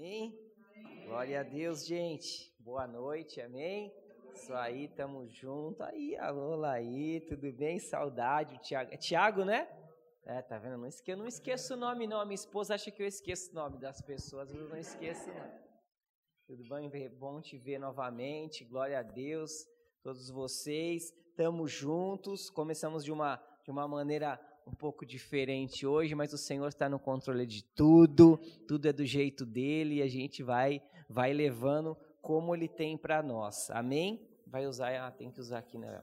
Amém? Glória a Deus, gente. Boa noite, amém? Isso aí, tamo junto. Aí, alô, aí, tudo bem? Saudade, Tiago. É Tiago, né? É, tá vendo? Não esque... Eu não esqueço o nome, não. A minha esposa acha que eu esqueço o nome das pessoas, mas eu não esqueço, não. Tudo bem? Bom te ver novamente. Glória a Deus, todos vocês. Tamo juntos. Começamos de uma, de uma maneira um pouco diferente hoje, mas o Senhor está no controle de tudo, tudo é do jeito dele e a gente vai vai levando como ele tem para nós. Amém? Vai usar, ah, tem que usar aqui, né?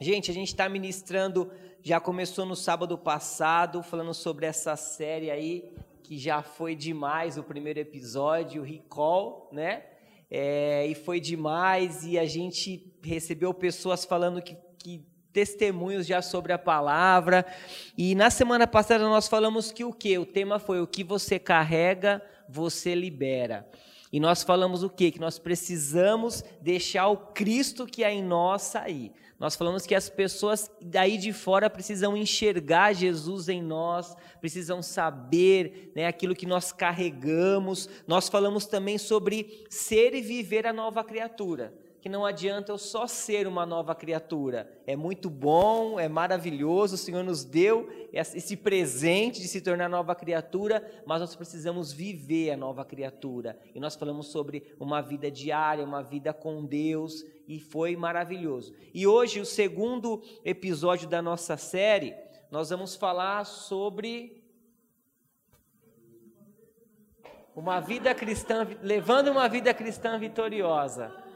Gente, a gente está ministrando, já começou no sábado passado, falando sobre essa série aí, que já foi demais o primeiro episódio, o Recall, né? É, e foi demais, e a gente recebeu pessoas falando que, que testemunhos já sobre a palavra. E na semana passada nós falamos que o que? O tema foi o que você carrega, você libera. E nós falamos o quê? Que nós precisamos deixar o Cristo que é em nós sair. Nós falamos que as pessoas daí de fora precisam enxergar Jesus em nós, precisam saber né, aquilo que nós carregamos. Nós falamos também sobre ser e viver a nova criatura que não adianta eu só ser uma nova criatura. É muito bom, é maravilhoso, o Senhor nos deu esse presente de se tornar nova criatura, mas nós precisamos viver a nova criatura. E nós falamos sobre uma vida diária, uma vida com Deus, e foi maravilhoso. E hoje, o segundo episódio da nossa série, nós vamos falar sobre uma vida cristã, levando uma vida cristã vitoriosa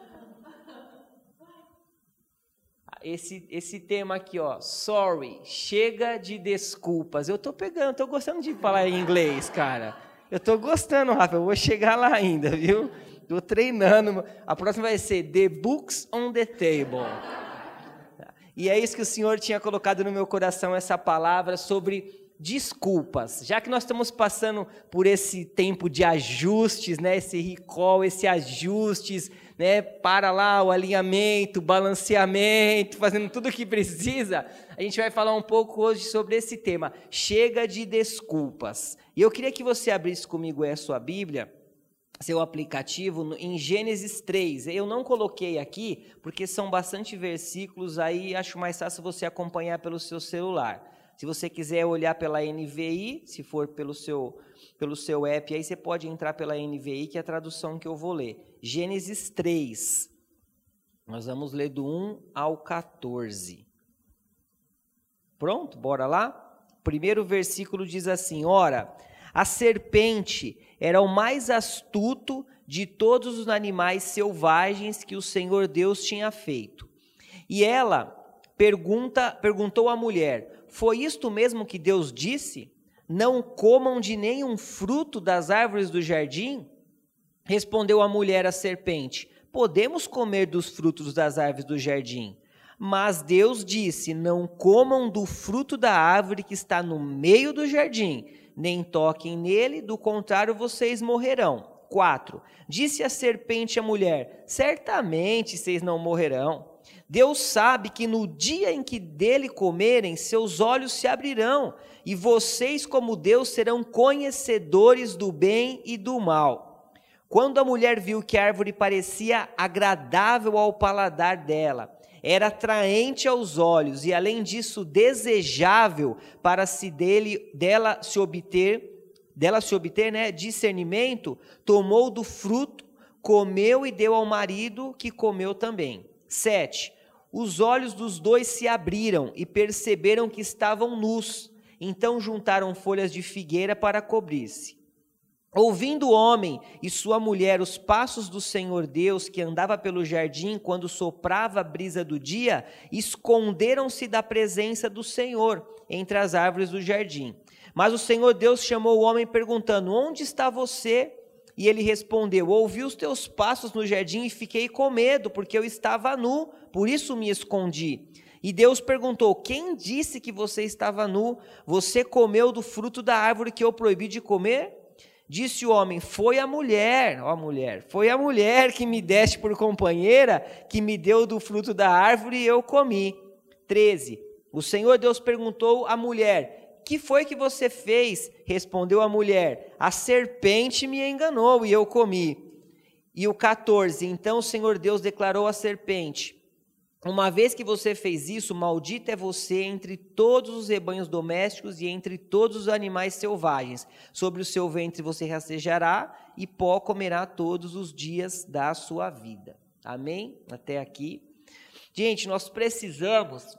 esse, esse tema aqui, ó, sorry, chega de desculpas. Eu tô pegando, tô gostando de falar em inglês, cara. Eu tô gostando, Rafa, eu vou chegar lá ainda, viu? Tô treinando. A próxima vai ser The Books on the Table. E é isso que o Senhor tinha colocado no meu coração, essa palavra sobre desculpas. Já que nós estamos passando por esse tempo de ajustes, né, esse recall, esse ajustes, né, para lá o alinhamento, balanceamento, fazendo tudo o que precisa, a gente vai falar um pouco hoje sobre esse tema. Chega de desculpas. E eu queria que você abrisse comigo a sua Bíblia, seu aplicativo, em Gênesis 3. Eu não coloquei aqui, porque são bastante versículos, aí acho mais fácil você acompanhar pelo seu celular. Se você quiser olhar pela NVI, se for pelo seu, pelo seu app, aí você pode entrar pela NVI, que é a tradução que eu vou ler. Gênesis 3. Nós vamos ler do 1 ao 14. Pronto? Bora lá? primeiro versículo diz assim: Ora, a serpente era o mais astuto de todos os animais selvagens que o Senhor Deus tinha feito. E ela pergunta, perguntou à mulher: foi isto mesmo que Deus disse? Não comam de nenhum fruto das árvores do jardim? Respondeu a mulher à serpente: Podemos comer dos frutos das árvores do jardim. Mas Deus disse: Não comam do fruto da árvore que está no meio do jardim, nem toquem nele, do contrário vocês morrerão. 4. Disse a serpente à mulher: Certamente vocês não morrerão. Deus sabe que no dia em que dele comerem, seus olhos se abrirão, e vocês, como Deus, serão conhecedores do bem e do mal. Quando a mulher viu que a árvore parecia agradável ao paladar dela, era atraente aos olhos e, além disso, desejável para se dele, dela se obter, dela se obter né, discernimento, tomou do fruto, comeu e deu ao marido, que comeu também. 7. Os olhos dos dois se abriram e perceberam que estavam nus. Então juntaram folhas de figueira para cobrir-se. Ouvindo o homem e sua mulher os passos do Senhor Deus que andava pelo jardim quando soprava a brisa do dia, esconderam-se da presença do Senhor entre as árvores do jardim. Mas o Senhor Deus chamou o homem perguntando: Onde está você? E ele respondeu: Ouvi os teus passos no jardim e fiquei com medo, porque eu estava nu, por isso me escondi. E Deus perguntou: Quem disse que você estava nu? Você comeu do fruto da árvore que eu proibi de comer? Disse o homem: Foi a mulher, ó mulher, foi a mulher que me deste por companheira, que me deu do fruto da árvore e eu comi. 13. O Senhor Deus perguntou à mulher: que foi que você fez? Respondeu a mulher: A serpente me enganou e eu comi. E o 14: Então o Senhor Deus declarou à serpente: Uma vez que você fez isso, maldito é você entre todos os rebanhos domésticos e entre todos os animais selvagens. Sobre o seu ventre você rastejará e pó comerá todos os dias da sua vida. Amém? Até aqui. Gente, nós precisamos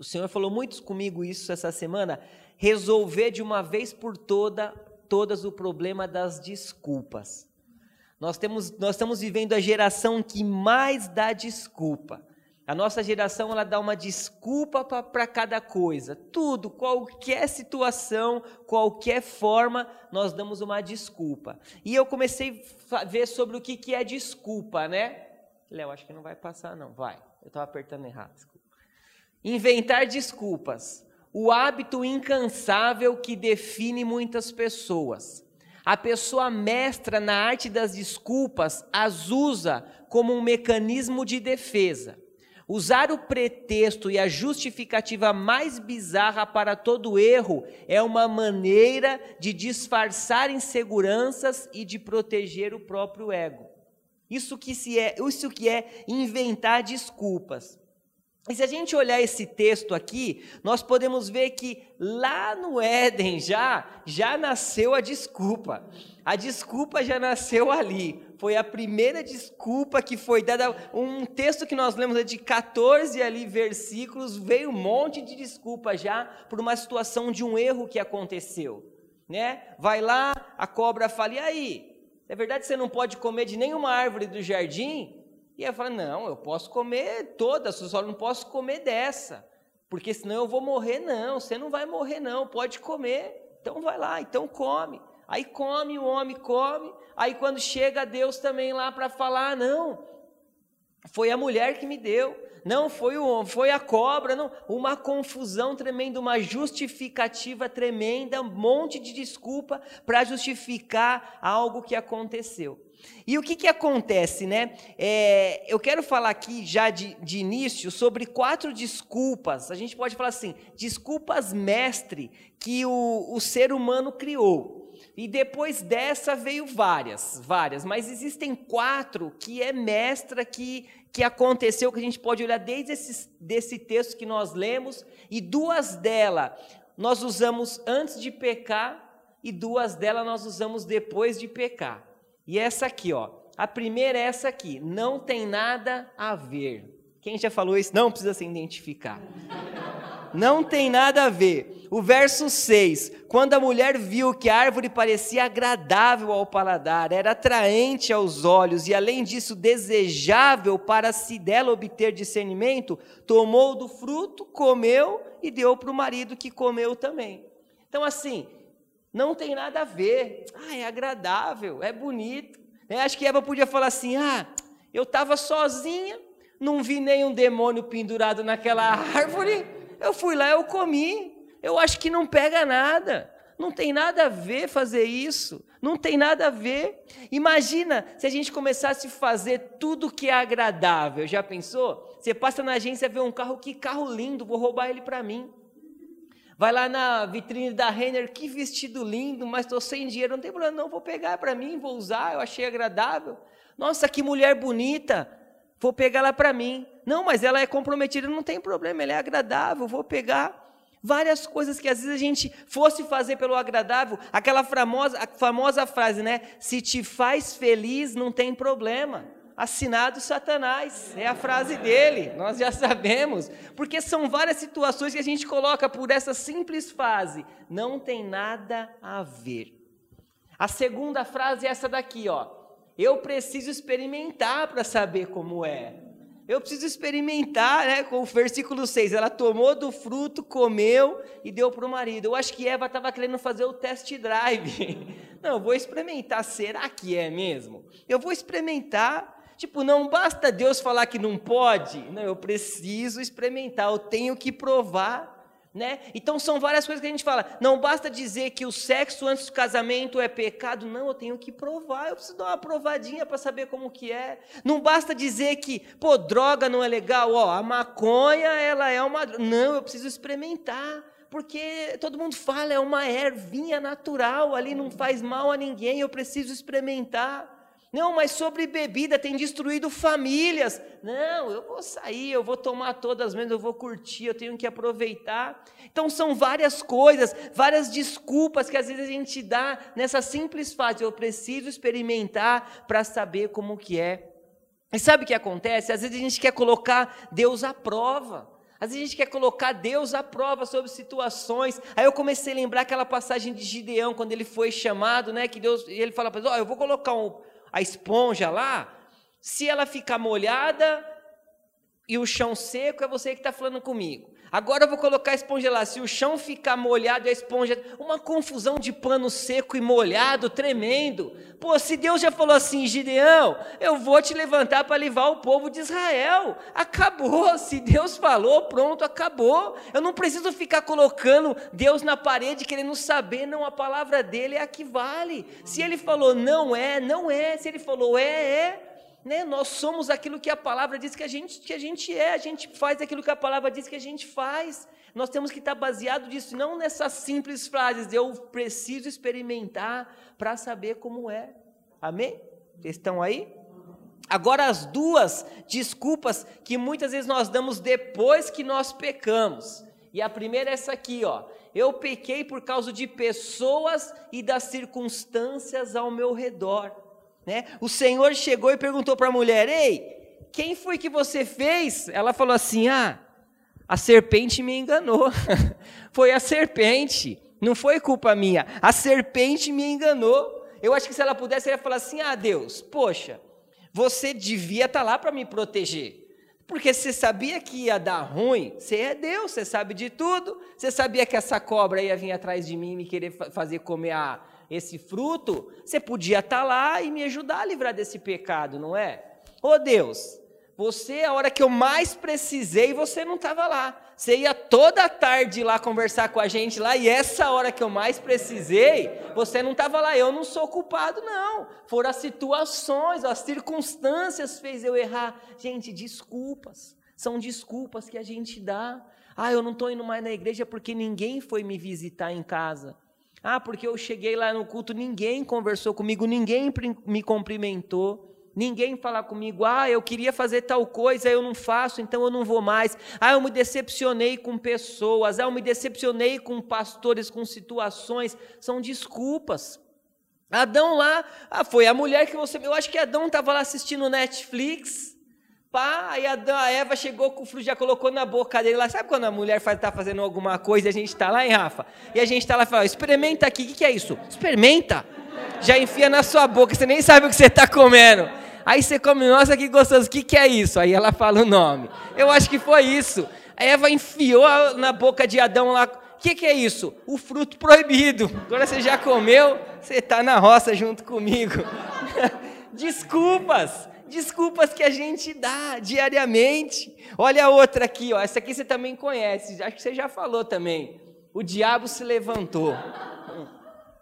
o Senhor falou muito comigo isso essa semana, resolver de uma vez por toda todas o problema das desculpas. Nós, temos, nós estamos vivendo a geração que mais dá desculpa. A nossa geração ela dá uma desculpa para cada coisa. Tudo, qualquer situação, qualquer forma, nós damos uma desculpa. E eu comecei a ver sobre o que, que é desculpa, né? Léo, acho que não vai passar, não. Vai. Eu estava apertando errado. Inventar desculpas. O hábito incansável que define muitas pessoas. A pessoa mestra na arte das desculpas as usa como um mecanismo de defesa. Usar o pretexto e a justificativa mais bizarra para todo erro é uma maneira de disfarçar inseguranças e de proteger o próprio ego. Isso que, se é, isso que é inventar desculpas. E se a gente olhar esse texto aqui, nós podemos ver que lá no Éden já já nasceu a desculpa. A desculpa já nasceu ali. Foi a primeira desculpa que foi dada. Um texto que nós lemos é de 14 ali versículos, veio um monte de desculpa já por uma situação de um erro que aconteceu, né? Vai lá, a cobra fala: "E aí? É verdade que você não pode comer de nenhuma árvore do jardim?" E ela fala: Não, eu posso comer todas, só não posso comer dessa, porque senão eu vou morrer. Não, você não vai morrer, não, pode comer. Então vai lá, então come. Aí come, o homem come. Aí quando chega Deus também lá para falar: Não, foi a mulher que me deu. Não foi o homem, foi a cobra, não. Uma confusão tremenda, uma justificativa tremenda, um monte de desculpa para justificar algo que aconteceu. E o que, que acontece, né? É, eu quero falar aqui já de, de início sobre quatro desculpas. A gente pode falar assim: desculpas mestre que o, o ser humano criou. E depois dessa veio várias, várias, mas existem quatro que é mestra que, que aconteceu, que a gente pode olhar desde esse desse texto que nós lemos, e duas delas nós usamos antes de pecar, e duas delas nós usamos depois de pecar. E essa aqui, ó. A primeira é essa aqui. Não tem nada a ver. Quem já falou isso não precisa se identificar. Não tem nada a ver. O verso 6: Quando a mulher viu que a árvore parecia agradável ao paladar, era atraente aos olhos e, além disso, desejável para se dela obter discernimento, tomou do fruto, comeu e deu para o marido que comeu também. Então, assim, não tem nada a ver. Ah, é agradável, é bonito. É, acho que Eva podia falar assim: ah, eu estava sozinha, não vi nenhum demônio pendurado naquela árvore, eu fui lá, eu comi. Eu acho que não pega nada. Não tem nada a ver fazer isso. Não tem nada a ver. Imagina se a gente começasse a fazer tudo que é agradável. Já pensou? Você passa na agência vê um carro, que carro lindo, vou roubar ele para mim. Vai lá na vitrine da Renner, que vestido lindo, mas estou sem dinheiro, não tem problema, não, vou pegar para mim, vou usar, eu achei agradável. Nossa, que mulher bonita, vou pegar ela para mim. Não, mas ela é comprometida, não tem problema, ela é agradável, vou pegar. Várias coisas que às vezes a gente fosse fazer pelo agradável, aquela famosa, famosa frase, né? Se te faz feliz, não tem problema assinado Satanás. É a frase dele, nós já sabemos. Porque são várias situações que a gente coloca por essa simples frase. Não tem nada a ver. A segunda frase é essa daqui, ó. Eu preciso experimentar para saber como é. Eu preciso experimentar, né? Com o versículo 6, ela tomou do fruto, comeu e deu para o marido. Eu acho que Eva estava querendo fazer o test drive. Não, eu vou experimentar. Será que é mesmo? Eu vou experimentar Tipo, não basta Deus falar que não pode, não, eu preciso experimentar, eu tenho que provar. Né? Então são várias coisas que a gente fala. Não basta dizer que o sexo antes do casamento é pecado, não, eu tenho que provar, eu preciso dar uma provadinha para saber como que é. Não basta dizer que, pô, droga não é legal, ó, a maconha ela é uma, não, eu preciso experimentar porque todo mundo fala, é uma ervinha natural, ali não faz mal a ninguém, eu preciso experimentar. Não, mas sobre bebida tem destruído famílias. Não, eu vou sair, eu vou tomar todas mesmo, eu vou curtir, eu tenho que aproveitar. Então são várias coisas, várias desculpas que às vezes a gente dá nessa simples fase. Eu preciso experimentar para saber como que é. E sabe o que acontece? Às vezes a gente quer colocar Deus à prova. Às vezes a gente quer colocar Deus à prova sobre situações. Aí eu comecei a lembrar aquela passagem de Gideão, quando ele foi chamado, né? Que Deus, ele fala para ele: oh, eu vou colocar um, a esponja lá, se ela ficar molhada e o chão seco, é você que está falando comigo. Agora eu vou colocar a esponja lá. Se o chão ficar molhado a esponja. Uma confusão de pano seco e molhado, tremendo. Pô, se Deus já falou assim, Gideão, eu vou te levantar para levar o povo de Israel. Acabou. Se Deus falou, pronto, acabou. Eu não preciso ficar colocando Deus na parede querendo saber. Não, a palavra dele é a que vale. Se ele falou não é, não é. Se ele falou é, é né? Nós somos aquilo que a palavra diz que a gente que a gente é, a gente faz aquilo que a palavra diz que a gente faz. Nós temos que estar baseado nisso, não nessas simples frases, eu preciso experimentar para saber como é. Amém? Vocês estão aí? Agora as duas desculpas que muitas vezes nós damos depois que nós pecamos. E a primeira é essa aqui, ó. Eu pequei por causa de pessoas e das circunstâncias ao meu redor. Né? O Senhor chegou e perguntou para a mulher: Ei, quem foi que você fez? Ela falou assim: Ah, a serpente me enganou. foi a serpente, não foi culpa minha. A serpente me enganou. Eu acho que se ela pudesse, ela ia falar assim: Ah, Deus, poxa, você devia estar tá lá para me proteger. Porque você sabia que ia dar ruim, você é Deus, você sabe de tudo. Você sabia que essa cobra ia vir atrás de mim e me querer fazer comer a, esse fruto, você podia estar tá lá e me ajudar a livrar desse pecado, não é? Ô Deus, você, a hora que eu mais precisei, você não estava lá. Você ia toda tarde lá conversar com a gente lá, e essa hora que eu mais precisei, você não estava lá. Eu não sou culpado, não. Foram as situações, as circunstâncias fez eu errar. Gente, desculpas. São desculpas que a gente dá. Ah, eu não estou indo mais na igreja porque ninguém foi me visitar em casa. Ah, porque eu cheguei lá no culto, ninguém conversou comigo, ninguém me cumprimentou, ninguém falou comigo, ah, eu queria fazer tal coisa, eu não faço, então eu não vou mais. Ah, eu me decepcionei com pessoas, ah, eu me decepcionei com pastores, com situações, são desculpas. Adão lá, ah, foi a mulher que você. Eu acho que Adão estava lá assistindo Netflix, Pá, aí a, Eva chegou com o fruto, já colocou na boca dele lá. Sabe quando a mulher está fazendo alguma coisa e a gente está lá, hein, Rafa? E a gente está lá e fala, experimenta aqui, o que, que é isso? Experimenta. Já enfia na sua boca, você nem sabe o que você está comendo. Aí você come, nossa, que gostoso, o que, que é isso? Aí ela fala o nome. Eu acho que foi isso. A Eva enfiou na boca de Adão lá. O que, que é isso? O fruto proibido. Agora você já comeu, você está na roça junto comigo. Desculpas desculpas que a gente dá diariamente. Olha a outra aqui, ó. Essa aqui você também conhece, acho que você já falou também. O diabo se levantou.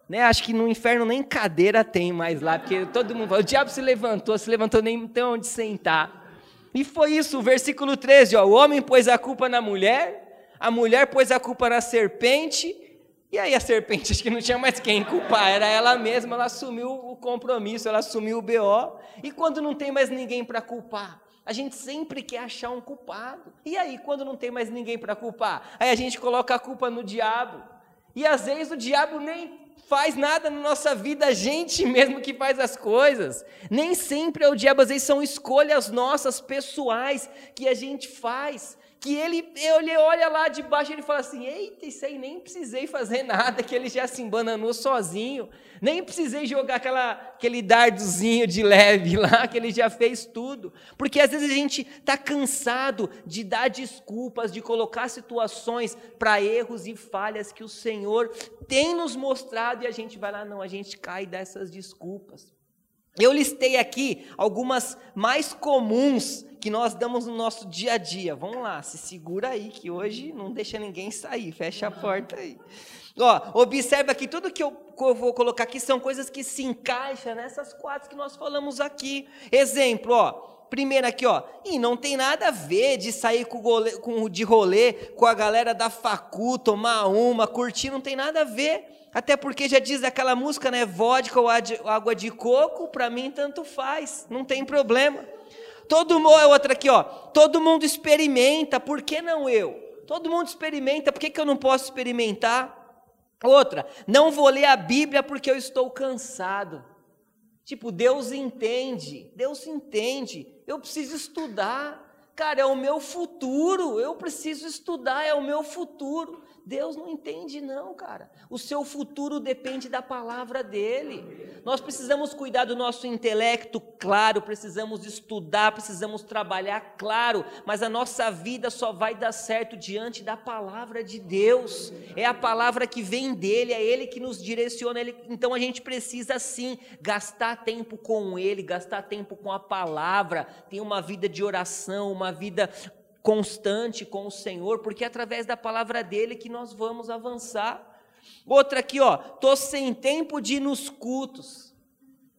Né? Acho que no inferno nem cadeira tem mais lá, porque todo mundo fala, o diabo se levantou, se levantou nem tem onde sentar. E foi isso, o versículo 13, ó, o homem pôs a culpa na mulher, a mulher pôs a culpa na serpente, e aí a serpente, acho que não tinha mais quem culpar, era ela mesma, ela assumiu o compromisso, ela assumiu o BO. E quando não tem mais ninguém para culpar? A gente sempre quer achar um culpado. E aí, quando não tem mais ninguém para culpar? Aí a gente coloca a culpa no diabo. E às vezes o diabo nem faz nada na nossa vida, a gente mesmo que faz as coisas. Nem sempre é o diabo, às vezes são escolhas nossas, pessoais, que a gente faz que ele, ele olha lá de baixo e ele fala assim: Eita, isso aí nem precisei fazer nada, que ele já se embananou sozinho, nem precisei jogar aquela, aquele dardozinho de leve lá, que ele já fez tudo. Porque às vezes a gente está cansado de dar desculpas, de colocar situações para erros e falhas que o Senhor tem nos mostrado e a gente vai lá, não, a gente cai dessas desculpas. Eu listei aqui algumas mais comuns que nós damos no nosso dia a dia. Vamos lá, se segura aí, que hoje não deixa ninguém sair, fecha a porta aí. Ó, observa que tudo que eu, vou colocar aqui são coisas que se encaixam nessas quatro que nós falamos aqui. Exemplo, ó, primeiro aqui, ó, e não tem nada a ver de sair com, gole, com, de rolê com a galera da facu, tomar uma, curtir, não tem nada a ver. Até porque já diz aquela música, né? Vodka ou água de coco, para mim tanto faz, não tem problema. Todo mundo, é outra aqui, ó. Todo mundo experimenta, por que não eu? Todo mundo experimenta, por que, que eu não posso experimentar? Outra, não vou ler a Bíblia porque eu estou cansado. Tipo, Deus entende, Deus entende, eu preciso estudar. Cara, é o meu futuro, eu preciso estudar, é o meu futuro. Deus não entende, não, cara. O seu futuro depende da palavra dele. Nós precisamos cuidar do nosso intelecto, claro, precisamos estudar, precisamos trabalhar, claro, mas a nossa vida só vai dar certo diante da palavra de Deus. É a palavra que vem dele, é ele que nos direciona. Ele... Então a gente precisa sim gastar tempo com ele, gastar tempo com a palavra, ter uma vida de oração, uma vida constante com o Senhor, porque é através da palavra dele que nós vamos avançar. Outra aqui, ó, tô sem tempo de ir nos cultos.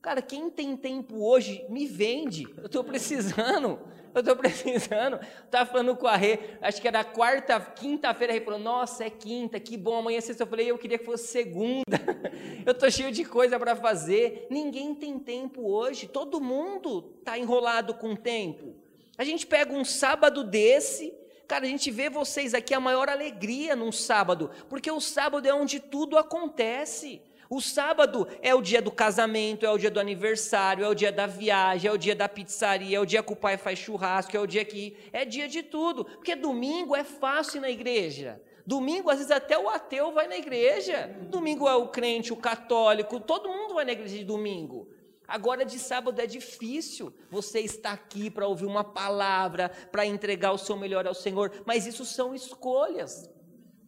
Cara, quem tem tempo hoje, me vende. Eu estou precisando. Eu estou precisando. Estava falando com a Rê, acho que era quarta, quinta-feira, a Rê falou: Nossa, é quinta, que bom. Amanhã é sexta. Eu falei: Eu queria que fosse segunda. eu estou cheio de coisa para fazer. Ninguém tem tempo hoje. Todo mundo está enrolado com tempo. A gente pega um sábado desse, cara, a gente vê vocês aqui a maior alegria num sábado, porque o sábado é onde tudo acontece. O sábado é o dia do casamento, é o dia do aniversário, é o dia da viagem, é o dia da pizzaria, é o dia que o pai faz churrasco, é o dia que. É dia de tudo. Porque domingo é fácil ir na igreja. Domingo, às vezes, até o ateu vai na igreja. Domingo é o crente, o católico, todo mundo vai na igreja de domingo. Agora de sábado é difícil. Você está aqui para ouvir uma palavra, para entregar o seu melhor ao Senhor, mas isso são escolhas.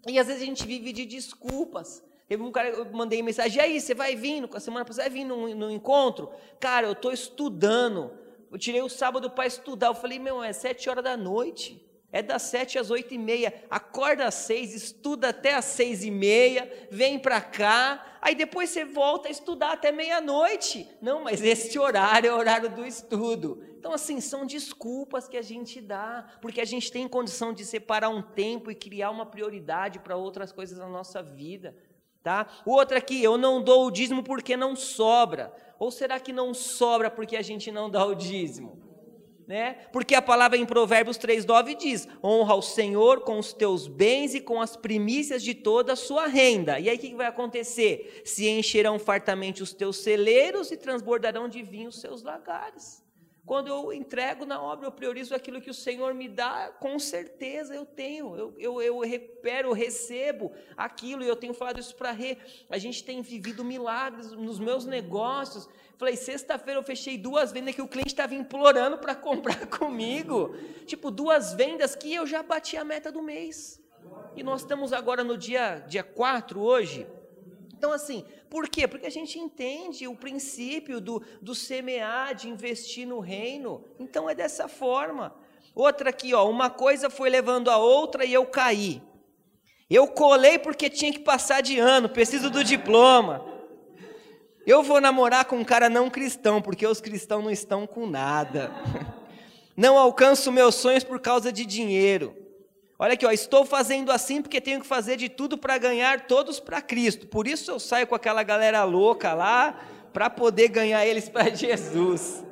E às vezes a gente vive de desculpas. Teve um cara, eu mandei mensagem, e aí, você vai vir, a semana passada, vai vir no, no encontro? Cara, eu estou estudando. Eu tirei o sábado para estudar. Eu falei, meu, é sete horas da noite. É das sete às oito e meia. Acorda às seis, estuda até às seis e meia, vem para cá, aí depois você volta a estudar até meia-noite. Não, mas esse horário é o horário do estudo. Então, assim, são desculpas que a gente dá, porque a gente tem condição de separar um tempo e criar uma prioridade para outras coisas na nossa vida. Tá? O outro aqui, eu não dou o dízimo porque não sobra. Ou será que não sobra porque a gente não dá o dízimo? Né? Porque a palavra em Provérbios 3:9 diz: "Honra o Senhor com os teus bens e com as primícias de toda a sua renda". E aí o que vai acontecer? Se encherão fartamente os teus celeiros e transbordarão de vinho os seus lagares. Quando eu entrego na obra, eu priorizo aquilo que o Senhor me dá, com certeza eu tenho, eu, eu, eu recupero, eu recebo aquilo, e eu tenho falado isso para Rê. A gente tem vivido milagres nos meus negócios, Falei, sexta-feira eu fechei duas vendas que o cliente estava implorando para comprar comigo. Tipo, duas vendas que eu já bati a meta do mês. E nós estamos agora no dia, dia 4 hoje. Então, assim, por quê? Porque a gente entende o princípio do, do semear, de investir no reino. Então, é dessa forma. Outra aqui, ó, uma coisa foi levando a outra e eu caí. Eu colei porque tinha que passar de ano, preciso do diploma. Eu vou namorar com um cara não cristão, porque os cristãos não estão com nada. Não alcanço meus sonhos por causa de dinheiro. Olha aqui, ó, estou fazendo assim porque tenho que fazer de tudo para ganhar todos para Cristo. Por isso eu saio com aquela galera louca lá, para poder ganhar eles para Jesus.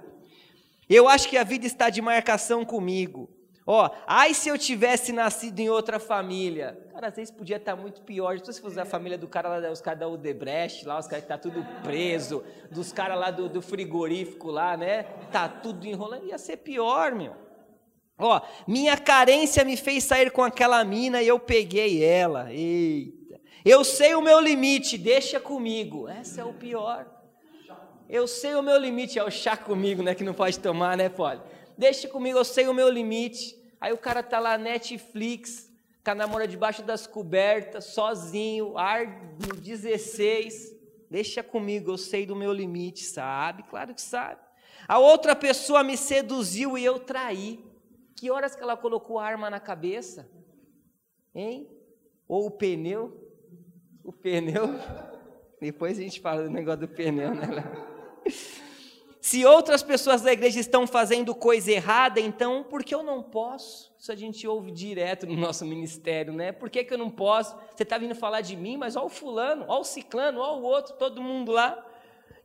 Eu acho que a vida está de marcação comigo. Ó, ai se eu tivesse nascido em outra família. Cara, às vezes podia estar muito pior. Então, se fosse a família do cara lá, os caras da Udebrecht, lá, os caras que tá tudo preso, dos caras lá do, do, frigorífico lá, né? Tá tudo enrolando, ia ser pior, meu. Ó, minha carência me fez sair com aquela mina e eu peguei ela. Eita. Eu sei o meu limite, deixa comigo. Essa é o pior. Eu sei o meu limite, é o chá comigo, né? Que não pode tomar, né, Poli? Deixa comigo, eu sei o meu limite. Aí o cara tá lá Netflix, com a namora debaixo das cobertas, sozinho, ar 16. Deixa comigo, eu sei do meu limite, sabe? Claro que sabe. A outra pessoa me seduziu e eu traí. Que horas que ela colocou a arma na cabeça? Hein? Ou o pneu? O pneu. Depois a gente fala do negócio do pneu, né? Se outras pessoas da igreja estão fazendo coisa errada, então por que eu não posso? Isso a gente ouve direto no nosso ministério, né? Por que, que eu não posso? Você está vindo falar de mim, mas olha o fulano, olha o ciclano, olha o outro, todo mundo lá.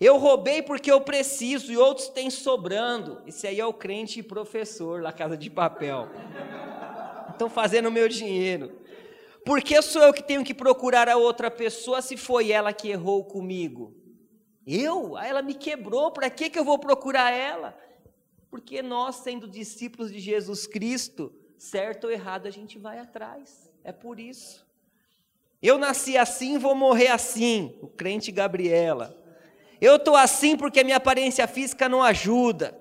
Eu roubei porque eu preciso e outros têm sobrando. Esse aí é o crente professor lá Casa de Papel. Estão fazendo o meu dinheiro. Por que sou eu que tenho que procurar a outra pessoa se foi ela que errou comigo? Eu? Ah, ela me quebrou, para que, que eu vou procurar ela? Porque nós, sendo discípulos de Jesus Cristo, certo ou errado, a gente vai atrás. É por isso. Eu nasci assim, vou morrer assim. O crente Gabriela. Eu estou assim porque a minha aparência física não ajuda.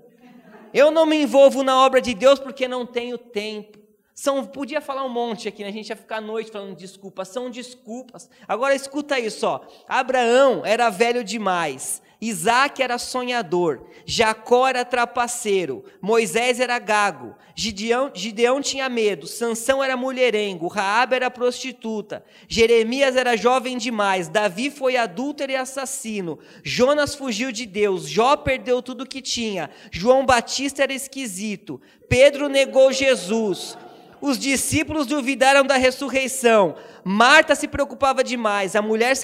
Eu não me envolvo na obra de Deus porque não tenho tempo. São, podia falar um monte aqui, né? a gente ia ficar a noite falando desculpas, são desculpas. Agora escuta isso, ó. Abraão era velho demais, Isaac era sonhador, Jacó era trapaceiro, Moisés era gago, Gideão, Gideão tinha medo, Sansão era mulherengo, Raab era prostituta, Jeremias era jovem demais, Davi foi adúltero e assassino, Jonas fugiu de Deus, Jó perdeu tudo que tinha, João Batista era esquisito, Pedro negou Jesus, os discípulos duvidaram da ressurreição. Marta se preocupava demais. A mulher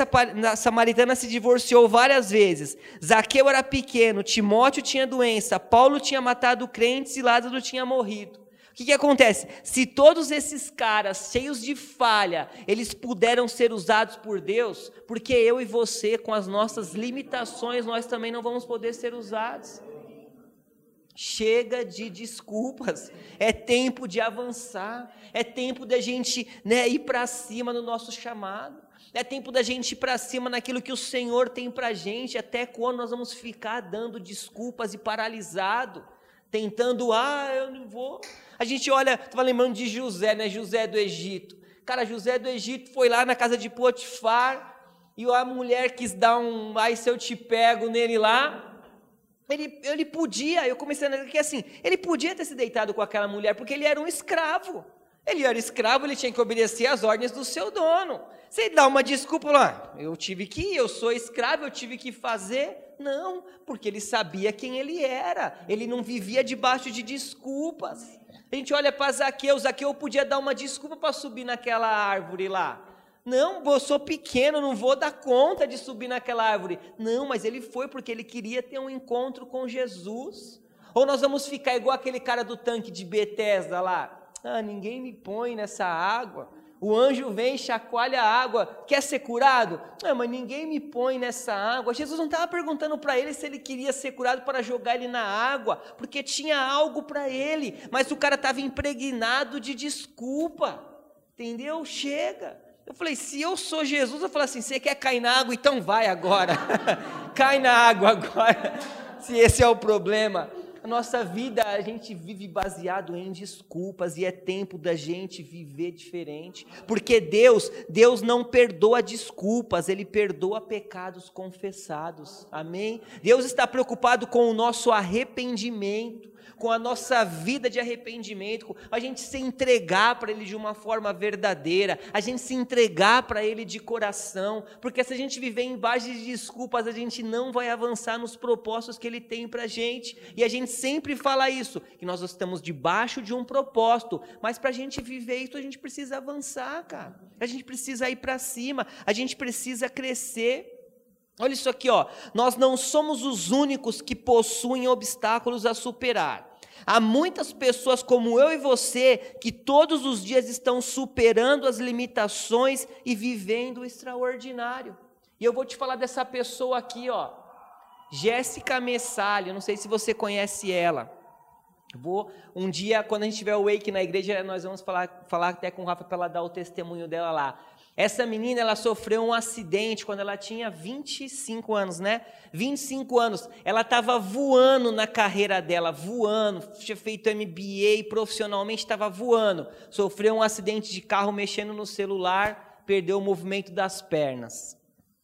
samaritana se divorciou várias vezes. Zaqueu era pequeno. Timóteo tinha doença. Paulo tinha matado crentes e Lázaro tinha morrido. O que, que acontece? Se todos esses caras cheios de falha, eles puderam ser usados por Deus, porque eu e você, com as nossas limitações, nós também não vamos poder ser usados. Chega de desculpas. É tempo de avançar. É tempo da gente né, ir para cima no nosso chamado. É tempo da gente ir para cima naquilo que o Senhor tem para a gente. Até quando nós vamos ficar dando desculpas e paralisado, tentando, ah, eu não vou. A gente olha, estava lembrando de José, né? José do Egito. Cara, José do Egito foi lá na casa de Potifar e a mulher quis dar um, ai, se eu te pego nele lá. Ele, ele podia, eu comecei a que assim, ele podia ter se deitado com aquela mulher porque ele era um escravo. Ele era escravo, ele tinha que obedecer às ordens do seu dono. Você dá uma desculpa lá, eu tive que ir, eu sou escravo, eu tive que fazer. Não, porque ele sabia quem ele era, ele não vivia debaixo de desculpas. A gente olha para Zaqueu, Zaqueu podia dar uma desculpa para subir naquela árvore lá. Não, eu sou pequeno, não vou dar conta de subir naquela árvore. Não, mas ele foi porque ele queria ter um encontro com Jesus. Ou nós vamos ficar igual aquele cara do tanque de Betesda lá. Ah, ninguém me põe nessa água. O anjo vem, chacoalha a água. Quer ser curado? Não, mas ninguém me põe nessa água. Jesus não estava perguntando para ele se ele queria ser curado para jogar ele na água, porque tinha algo para ele. Mas o cara estava impregnado de desculpa. Entendeu? Chega. Eu falei, se eu sou Jesus, eu falo assim: você quer cair na água? Então vai agora. Cai na água agora. se esse é o problema. A nossa vida, a gente vive baseado em desculpas e é tempo da gente viver diferente. Porque Deus, Deus não perdoa desculpas, Ele perdoa pecados confessados. Amém? Deus está preocupado com o nosso arrependimento com a nossa vida de arrependimento, a gente se entregar para Ele de uma forma verdadeira, a gente se entregar para Ele de coração, porque se a gente viver em base de desculpas, a gente não vai avançar nos propósitos que Ele tem para a gente, e a gente sempre fala isso, que nós estamos debaixo de um propósito, mas para a gente viver isso, a gente precisa avançar, cara, a gente precisa ir para cima, a gente precisa crescer. Olha isso aqui, ó. Nós não somos os únicos que possuem obstáculos a superar. Há muitas pessoas como eu e você que todos os dias estão superando as limitações e vivendo o extraordinário. E eu vou te falar dessa pessoa aqui, ó. Jéssica Messalho, não sei se você conhece ela. Vou um dia, quando a gente tiver o wake na igreja, nós vamos falar, falar até com o Rafa para ela dar o testemunho dela lá. Essa menina, ela sofreu um acidente quando ela tinha 25 anos, né? 25 anos. Ela estava voando na carreira dela, voando. Tinha feito MBA profissionalmente, estava voando. Sofreu um acidente de carro mexendo no celular, perdeu o movimento das pernas.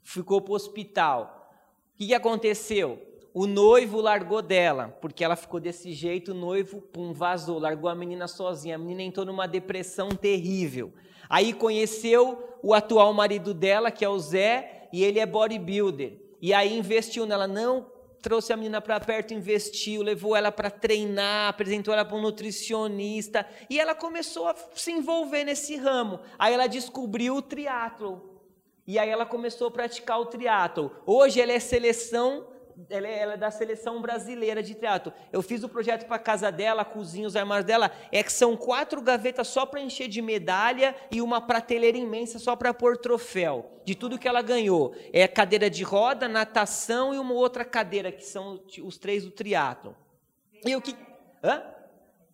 Ficou para o hospital. O que, que aconteceu? O noivo largou dela, porque ela ficou desse jeito, o noivo, pum, vazou, largou a menina sozinha. A menina entrou numa depressão terrível. Aí conheceu o atual marido dela, que é o Zé, e ele é bodybuilder. E aí investiu nela, não trouxe a menina para perto, investiu, levou ela para treinar, apresentou ela para um nutricionista, e ela começou a se envolver nesse ramo. Aí ela descobriu o triatlo. E aí ela começou a praticar o triatlo. Hoje ela é seleção ela é, ela é, da seleção brasileira de teatro. Eu fiz o projeto para casa dela, a cozinha, os armários dela. É que são quatro gavetas só para encher de medalha e uma prateleira imensa só para pôr troféu de tudo que ela ganhou. É cadeira de roda, natação e uma outra cadeira que são os três do triatlo. E o que? Hã?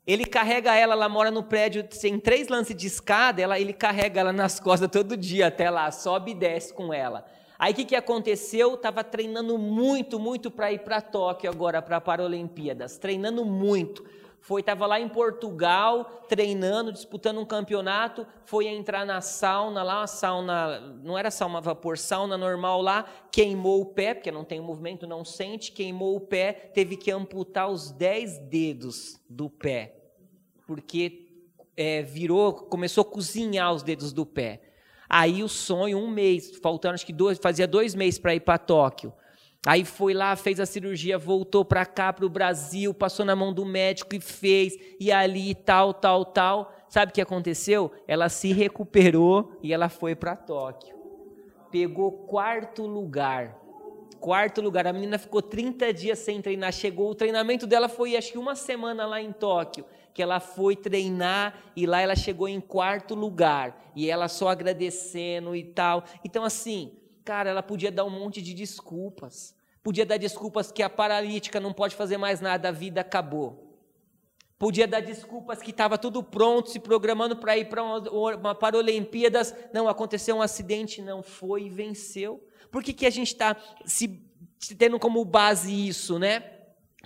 Ele carrega ela, ela mora no prédio, tem três lances de escada, ela, ele carrega ela nas costas todo dia até lá, sobe e desce com ela. Aí o que, que aconteceu? Estava treinando muito, muito para ir para Tóquio agora, para a Paralimpíadas. Treinando muito. Foi, estava lá em Portugal, treinando, disputando um campeonato, foi entrar na sauna lá, a sauna, não era sauna a vapor, sauna normal lá, queimou o pé, porque não tem movimento, não sente, queimou o pé, teve que amputar os 10 dedos do pé, porque é, virou, começou a cozinhar os dedos do pé. Aí o sonho, um mês, faltando acho que dois, fazia dois meses para ir para Tóquio. Aí foi lá, fez a cirurgia, voltou para cá, para o Brasil, passou na mão do médico e fez, e ali, tal, tal, tal. Sabe o que aconteceu? Ela se recuperou e ela foi para Tóquio. Pegou quarto lugar. Quarto lugar. A menina ficou 30 dias sem treinar. Chegou, o treinamento dela foi acho que uma semana lá em Tóquio que ela foi treinar e lá ela chegou em quarto lugar e ela só agradecendo e tal. Então, assim, cara, ela podia dar um monte de desculpas. Podia dar desculpas que a paralítica não pode fazer mais nada, a vida acabou. Podia dar desculpas que estava tudo pronto, se programando para ir para uma, uma Paralimpíadas. Não, aconteceu um acidente, não foi e venceu. Por que, que a gente está se, tendo como base isso, né?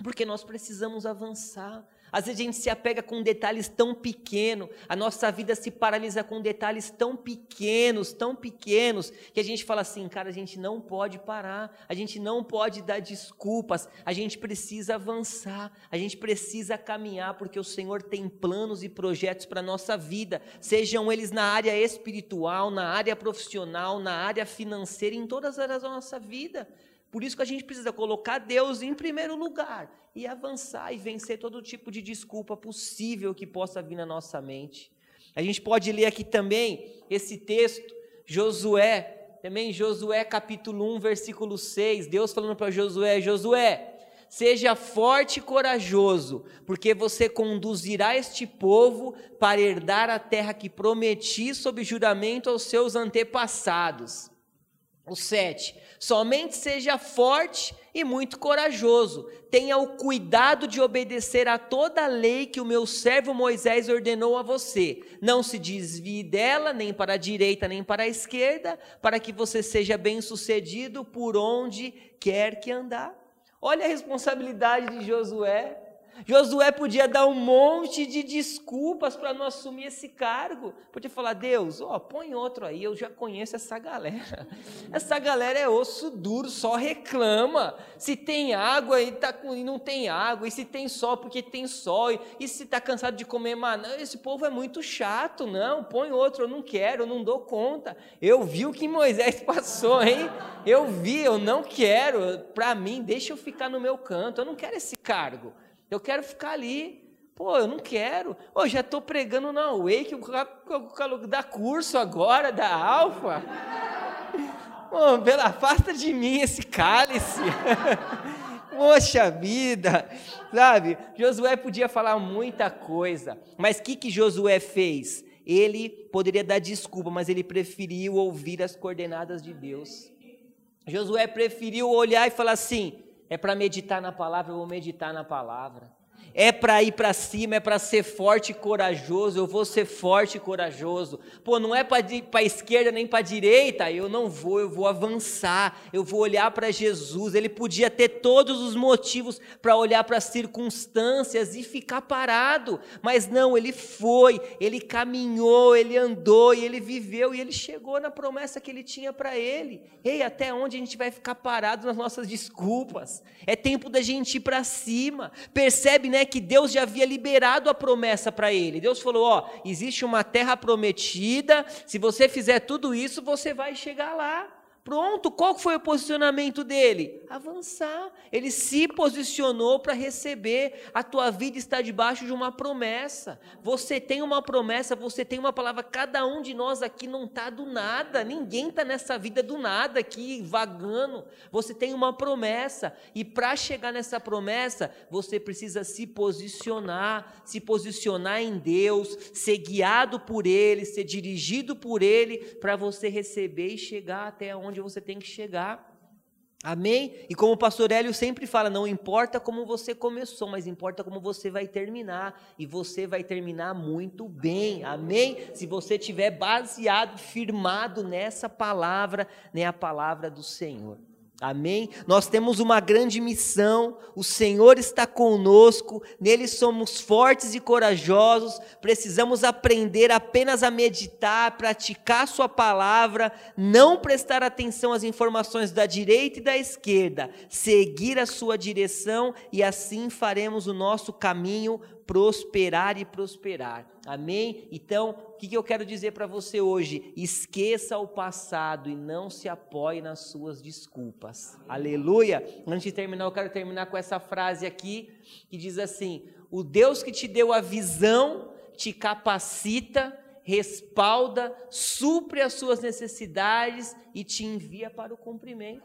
Porque nós precisamos avançar. Às vezes a gente se apega com detalhes tão pequenos, a nossa vida se paralisa com detalhes tão pequenos, tão pequenos, que a gente fala assim, cara, a gente não pode parar, a gente não pode dar desculpas, a gente precisa avançar, a gente precisa caminhar, porque o Senhor tem planos e projetos para a nossa vida, sejam eles na área espiritual, na área profissional, na área financeira, em todas as áreas da nossa vida. Por isso que a gente precisa colocar Deus em primeiro lugar e avançar e vencer todo tipo de desculpa possível que possa vir na nossa mente. A gente pode ler aqui também esse texto, Josué, também Josué capítulo 1, versículo 6, Deus falando para Josué: Josué, seja forte e corajoso, porque você conduzirá este povo para herdar a terra que prometi sob juramento aos seus antepassados. O 7. Somente seja forte e muito corajoso. Tenha o cuidado de obedecer a toda a lei que o meu servo Moisés ordenou a você. Não se desvie dela, nem para a direita, nem para a esquerda, para que você seja bem-sucedido por onde quer que andar. Olha a responsabilidade de Josué. Josué podia dar um monte de desculpas para não assumir esse cargo. Podia falar, Deus, ó, põe outro aí, eu já conheço essa galera. Essa galera é osso duro, só reclama. Se tem água e, tá com, e não tem água, e se tem sol porque tem sol, e, se está cansado de comer maná, esse povo é muito chato, não, põe outro, eu não quero, eu não dou conta. Eu vi o que Moisés passou, hein? Eu vi, eu não quero. Para mim, deixa eu ficar no meu canto, eu não quero esse cargo. Eu quero ficar ali. Pô, eu não quero. Pô, já estou pregando na Wake, dá curso agora, da Alfa. Pô, pela, afasta de mim esse cálice. Poxa vida, sabe? Josué podia falar muita coisa, mas o que, que Josué fez? Ele poderia dar desculpa, mas ele preferiu ouvir as coordenadas de Deus. Josué preferiu olhar e falar assim: é para meditar na palavra, eu vou meditar na palavra. É para ir para cima, é para ser forte e corajoso. Eu vou ser forte e corajoso. Pô, não é para esquerda nem para direita. Eu não vou, eu vou avançar. Eu vou olhar para Jesus. Ele podia ter todos os motivos para olhar para as circunstâncias e ficar parado, mas não, ele foi, ele caminhou, ele andou e ele viveu e ele chegou na promessa que ele tinha para ele. Ei, até onde a gente vai ficar parado nas nossas desculpas? É tempo da gente ir para cima. Percebe, né? Que Deus já havia liberado a promessa para ele. Deus falou: Ó, existe uma terra prometida, se você fizer tudo isso, você vai chegar lá. Pronto, qual foi o posicionamento dele? Avançar. Ele se posicionou para receber. A tua vida está debaixo de uma promessa. Você tem uma promessa, você tem uma palavra. Cada um de nós aqui não está do nada. Ninguém está nessa vida do nada aqui, vagando. Você tem uma promessa. E para chegar nessa promessa, você precisa se posicionar. Se posicionar em Deus, ser guiado por Ele, ser dirigido por Ele, para você receber e chegar até onde onde você tem que chegar. Amém? E como o pastor Hélio sempre fala, não importa como você começou, mas importa como você vai terminar. E você vai terminar muito bem. Amém? Se você tiver baseado, firmado nessa palavra, né, a palavra do Senhor. Amém? Nós temos uma grande missão, o Senhor está conosco, nele somos fortes e corajosos, precisamos aprender apenas a meditar, praticar Sua palavra, não prestar atenção às informações da direita e da esquerda, seguir a Sua direção e assim faremos o nosso caminho prosperar e prosperar. Amém? Então, o que eu quero dizer para você hoje? Esqueça o passado e não se apoie nas suas desculpas. Aleluia! Antes de terminar, eu quero terminar com essa frase aqui que diz assim: O Deus que te deu a visão te capacita, respalda, supre as suas necessidades e te envia para o cumprimento.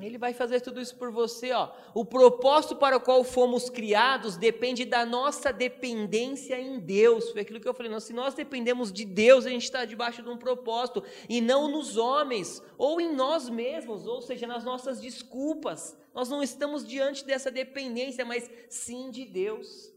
Ele vai fazer tudo isso por você, ó. O propósito para o qual fomos criados depende da nossa dependência em Deus. Foi aquilo que eu falei. Não, se nós dependemos de Deus, a gente está debaixo de um propósito e não nos homens ou em nós mesmos, ou seja, nas nossas desculpas. Nós não estamos diante dessa dependência, mas sim de Deus.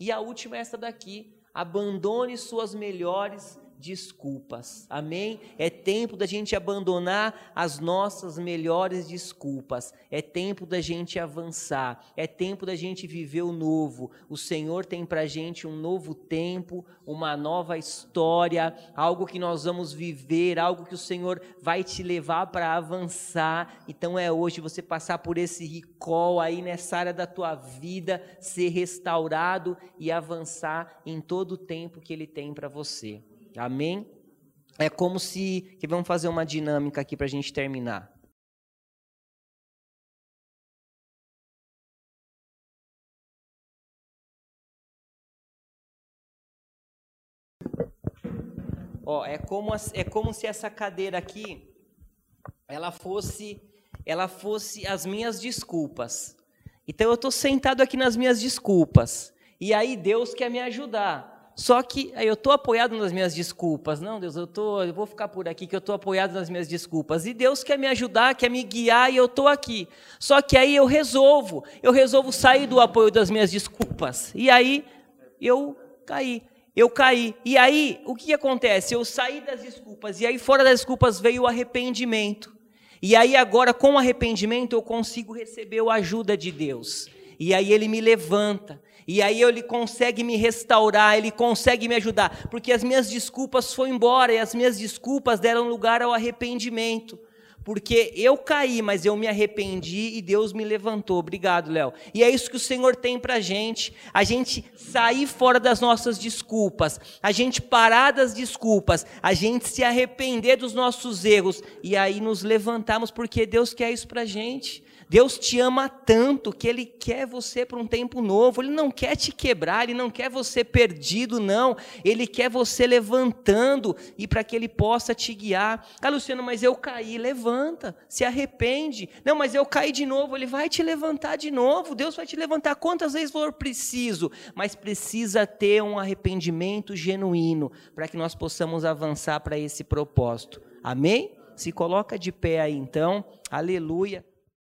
E a última é essa daqui: abandone suas melhores desculpas. Amém? É tempo da gente abandonar as nossas melhores desculpas. É tempo da gente avançar. É tempo da gente viver o novo. O Senhor tem para gente um novo tempo, uma nova história, algo que nós vamos viver, algo que o Senhor vai te levar para avançar. Então é hoje você passar por esse recall aí nessa área da tua vida, ser restaurado e avançar em todo o tempo que Ele tem para você. Amém? É como se. Que vamos fazer uma dinâmica aqui para a gente terminar. Ó, é como, é como se essa cadeira aqui ela fosse ela fosse as minhas desculpas. Então eu estou sentado aqui nas minhas desculpas. E aí Deus quer me ajudar. Só que eu estou apoiado nas minhas desculpas. Não, Deus, eu, tô, eu vou ficar por aqui que eu estou apoiado nas minhas desculpas. E Deus quer me ajudar, quer me guiar e eu estou aqui. Só que aí eu resolvo, eu resolvo sair do apoio das minhas desculpas. E aí eu caí. Eu caí. E aí, o que acontece? Eu saí das desculpas. E aí, fora das desculpas, veio o arrependimento. E aí, agora, com o arrependimento, eu consigo receber a ajuda de Deus. E aí, Ele me levanta. E aí ele consegue me restaurar, ele consegue me ajudar, porque as minhas desculpas foram embora e as minhas desculpas deram lugar ao arrependimento. Porque eu caí, mas eu me arrependi e Deus me levantou. Obrigado, Léo. E é isso que o Senhor tem para a gente. A gente sair fora das nossas desculpas, a gente parar das desculpas, a gente se arrepender dos nossos erros e aí nos levantarmos, porque Deus quer isso para a gente. Deus te ama tanto que Ele quer você para um tempo novo. Ele não quer te quebrar, Ele não quer você perdido, não. Ele quer você levantando e para que Ele possa te guiar. Ah, Luciano, mas eu caí. Levanta, se arrepende. Não, mas eu caí de novo. Ele vai te levantar de novo. Deus vai te levantar quantas vezes for preciso. Mas precisa ter um arrependimento genuíno para que nós possamos avançar para esse propósito. Amém? Se coloca de pé aí então. Aleluia.